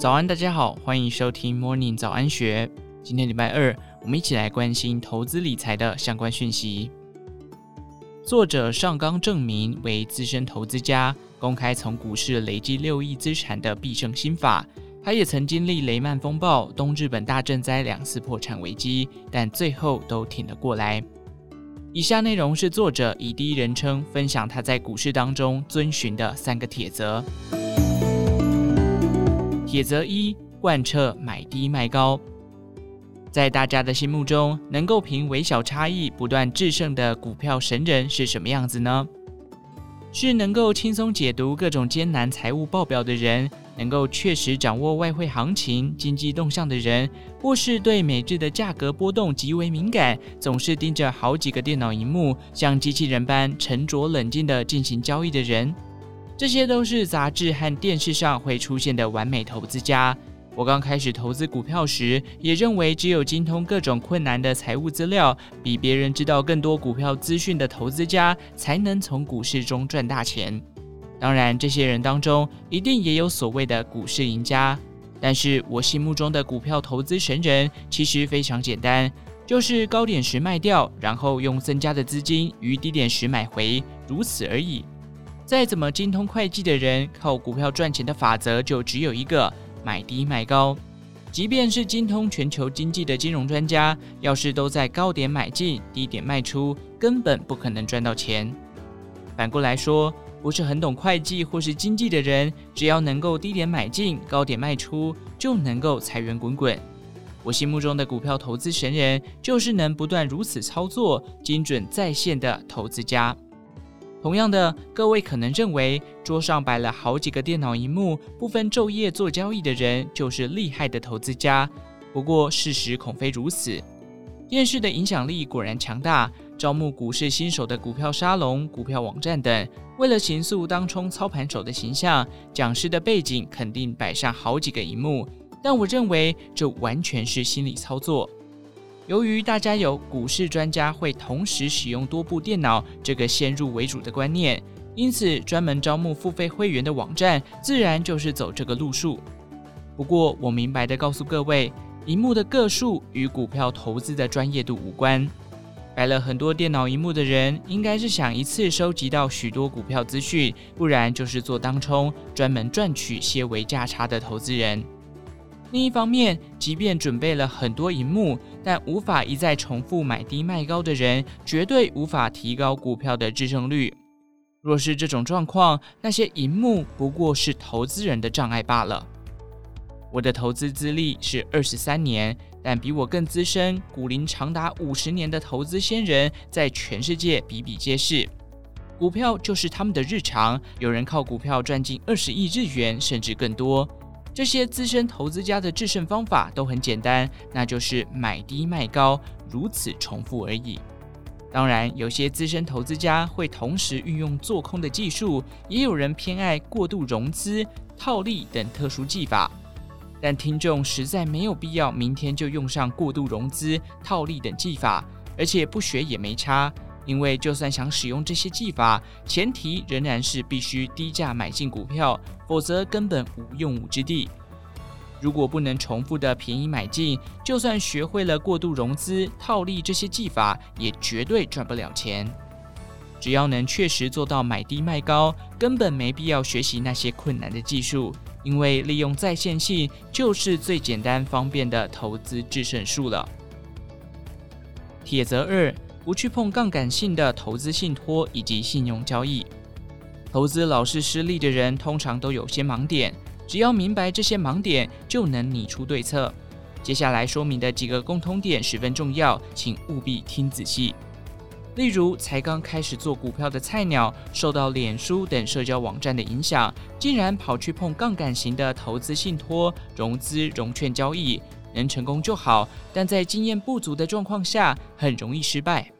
早安，大家好，欢迎收听 Morning 早安学。今天礼拜二，我们一起来关心投资理财的相关讯息。作者上冈正明为资深投资家，公开从股市累积六亿资产的必胜心法。他也曾经历雷曼风暴、东日本大震灾两次破产危机，但最后都挺了过来。以下内容是作者以第一人称分享他在股市当中遵循的三个铁则。铁则一：贯彻买低卖高。在大家的心目中，能够凭微小差异不断制胜的股票神人是什么样子呢？是能够轻松解读各种艰难财务报表的人。能够确实掌握外汇行情、经济动向的人，或是对每日的价格波动极为敏感，总是盯着好几个电脑荧幕，像机器人般沉着冷静地进行交易的人，这些都是杂志和电视上会出现的完美投资家。我刚开始投资股票时，也认为只有精通各种困难的财务资料，比别人知道更多股票资讯的投资家，才能从股市中赚大钱。当然，这些人当中一定也有所谓的股市赢家，但是我心目中的股票投资神人其实非常简单，就是高点时卖掉，然后用增加的资金于低点时买回，如此而已。再怎么精通会计的人，靠股票赚钱的法则就只有一个：买低卖高。即便是精通全球经济的金融专家，要是都在高点买进，低点卖出，根本不可能赚到钱。反过来说，不是很懂会计或是经济的人，只要能够低点买进，高点卖出，就能够财源滚滚。我心目中的股票投资神人，就是能不断如此操作、精准在线的投资家。同样的，各位可能认为桌上摆了好几个电脑荧幕，不分昼夜做交易的人就是厉害的投资家。不过事实恐非如此。电视的影响力果然强大。招募股市新手的股票沙龙、股票网站等，为了形塑当冲操盘手的形象，讲师的背景肯定摆上好几个荧幕。但我认为这完全是心理操作。由于大家有股市专家会同时使用多部电脑这个先入为主的观念，因此专门招募付费会员的网站自然就是走这个路数。不过，我明白地告诉各位，荧幕的个数与股票投资的专业度无关。摆了很多电脑荧幕的人，应该是想一次收集到许多股票资讯，不然就是做当冲，专门赚取些微价差的投资人。另一方面，即便准备了很多荧幕，但无法一再重复买低卖高的人，绝对无法提高股票的制胜率。若是这种状况，那些银幕不过是投资人的障碍罢了。我的投资资历是二十三年。但比我更资深、股龄长达五十年的投资先人，在全世界比比皆是。股票就是他们的日常，有人靠股票赚进二十亿日元，甚至更多。这些资深投资家的制胜方法都很简单，那就是买低卖高，如此重复而已。当然，有些资深投资家会同时运用做空的技术，也有人偏爱过度融资、套利等特殊技法。但听众实在没有必要明天就用上过度融资、套利等技法，而且不学也没差，因为就算想使用这些技法，前提仍然是必须低价买进股票，否则根本无用武之地。如果不能重复的便宜买进，就算学会了过度融资、套利这些技法，也绝对赚不了钱。只要能确实做到买低卖高，根本没必要学习那些困难的技术。因为利用在线性就是最简单方便的投资制胜术了。铁则二：不去碰杠杆性的投资信托以及信用交易。投资老是失利的人，通常都有些盲点，只要明白这些盲点，就能拟出对策。接下来说明的几个共通点十分重要，请务必听仔细。例如，才刚开始做股票的菜鸟，受到脸书等社交网站的影响，竟然跑去碰杠杆型的投资信托、融资融券交易，能成功就好，但在经验不足的状况下，很容易失败。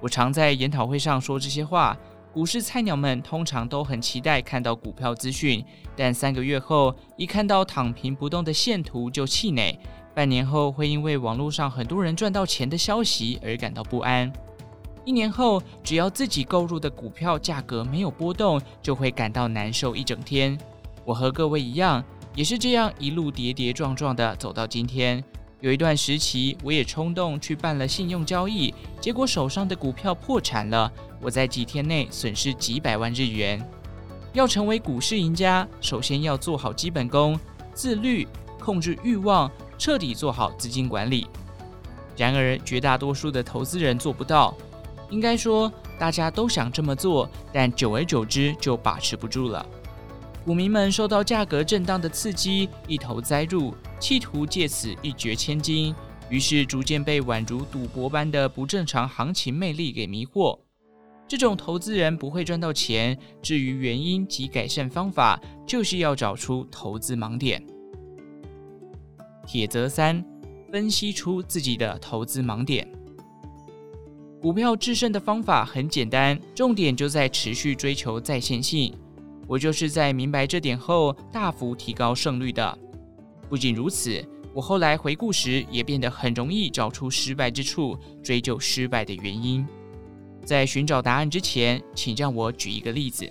我常在研讨会上说这些话，股市菜鸟们通常都很期待看到股票资讯，但三个月后一看到躺平不动的线图就气馁，半年后会因为网络上很多人赚到钱的消息而感到不安。一年后，只要自己购入的股票价格没有波动，就会感到难受一整天。我和各位一样，也是这样一路跌跌撞撞的走到今天。有一段时期，我也冲动去办了信用交易，结果手上的股票破产了，我在几天内损失几百万日元。要成为股市赢家，首先要做好基本功，自律，控制欲望，彻底做好资金管理。然而，绝大多数的投资人做不到。应该说，大家都想这么做，但久而久之就把持不住了。股民们受到价格震荡的刺激，一头栽入，企图借此一掷千金，于是逐渐被宛如赌博般的不正常行情魅力给迷惑。这种投资人不会赚到钱。至于原因及改善方法，就是要找出投资盲点。铁则三：分析出自己的投资盲点。股票制胜的方法很简单，重点就在持续追求在线性。我就是在明白这点后，大幅提高胜率的。不仅如此，我后来回顾时也变得很容易找出失败之处，追究失败的原因。在寻找答案之前，请让我举一个例子。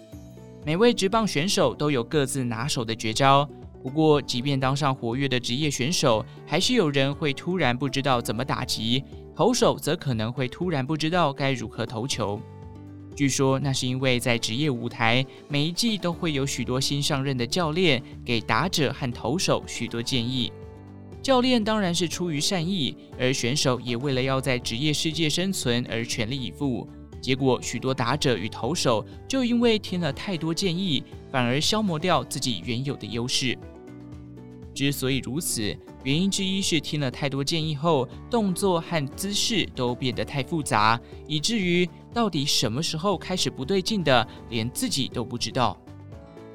每位职棒选手都有各自拿手的绝招，不过，即便当上活跃的职业选手，还是有人会突然不知道怎么打击，投手则可能会突然不知道该如何投球。据说那是因为在职业舞台，每一季都会有许多新上任的教练给打者和投手许多建议。教练当然是出于善意，而选手也为了要在职业世界生存而全力以赴。结果许多打者与投手就因为听了太多建议，反而消磨掉自己原有的优势。之所以如此，原因之一是听了太多建议后，动作和姿势都变得太复杂，以至于到底什么时候开始不对劲的，连自己都不知道。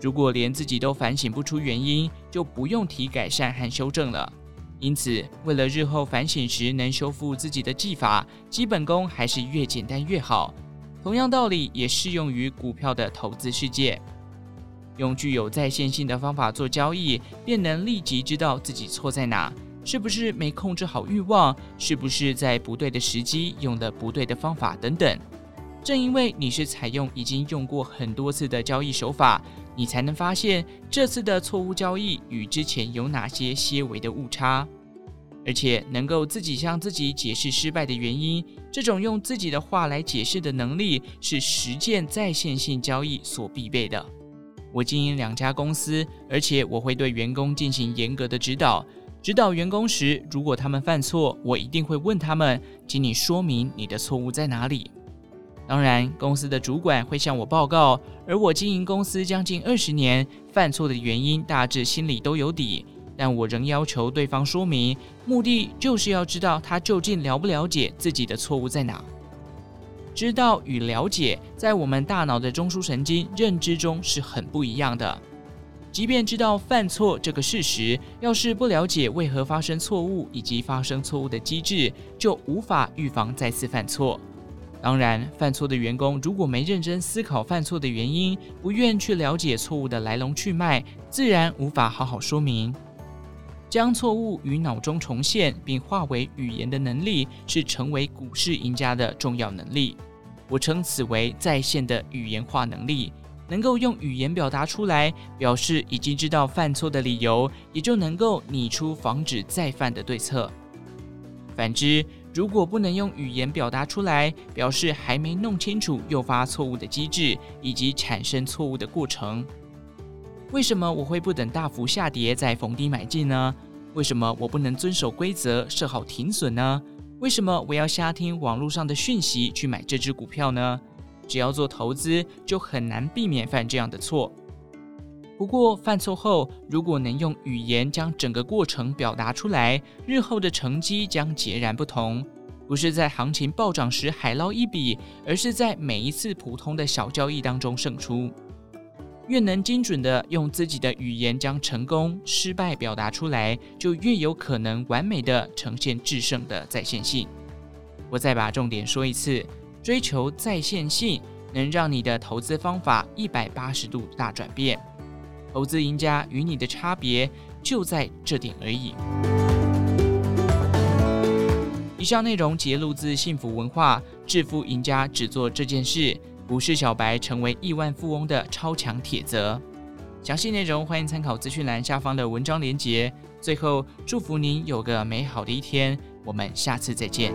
如果连自己都反省不出原因，就不用提改善和修正了。因此，为了日后反省时能修复自己的技法，基本功还是越简单越好。同样道理也适用于股票的投资世界。用具有再现性的方法做交易，便能立即知道自己错在哪，是不是没控制好欲望，是不是在不对的时机用了不对的方法等等。正因为你是采用已经用过很多次的交易手法，你才能发现这次的错误交易与之前有哪些些微的误差，而且能够自己向自己解释失败的原因。这种用自己的话来解释的能力，是实践在线性交易所必备的。我经营两家公司，而且我会对员工进行严格的指导。指导员工时，如果他们犯错，我一定会问他们：“请你说明你的错误在哪里？”当然，公司的主管会向我报告，而我经营公司将近二十年，犯错的原因大致心里都有底。但我仍要求对方说明，目的就是要知道他究竟了不了解自己的错误在哪。知道与了解，在我们大脑的中枢神经认知中是很不一样的。即便知道犯错这个事实，要是不了解为何发生错误以及发生错误的机制，就无法预防再次犯错。当然，犯错的员工如果没认真思考犯错的原因，不愿去了解错误的来龙去脉，自然无法好好说明。将错误于脑中重现并化为语言的能力，是成为股市赢家的重要能力。我称此为在线的语言化能力。能够用语言表达出来，表示已经知道犯错的理由，也就能够拟出防止再犯的对策。反之，如果不能用语言表达出来，表示还没弄清楚诱发错误的机制以及产生错误的过程。为什么我会不等大幅下跌再逢低买进呢？为什么我不能遵守规则设好停损呢？为什么我要瞎听网络上的讯息去买这只股票呢？只要做投资，就很难避免犯这样的错。不过犯错后，如果能用语言将整个过程表达出来，日后的成绩将截然不同。不是在行情暴涨时海捞一笔，而是在每一次普通的小交易当中胜出。越能精准地用自己的语言将成功、失败表达出来，就越有可能完美地呈现制胜的在线性。我再把重点说一次：追求在线性，能让你的投资方法一百八十度大转变。投资赢家与你的差别就在这点而已。以上内容节录自幸福文化，致富赢家只做这件事。股市小白成为亿万富翁的超强铁则。详细内容欢迎参考资讯栏下方的文章连结。最后，祝福您有个美好的一天，我们下次再见。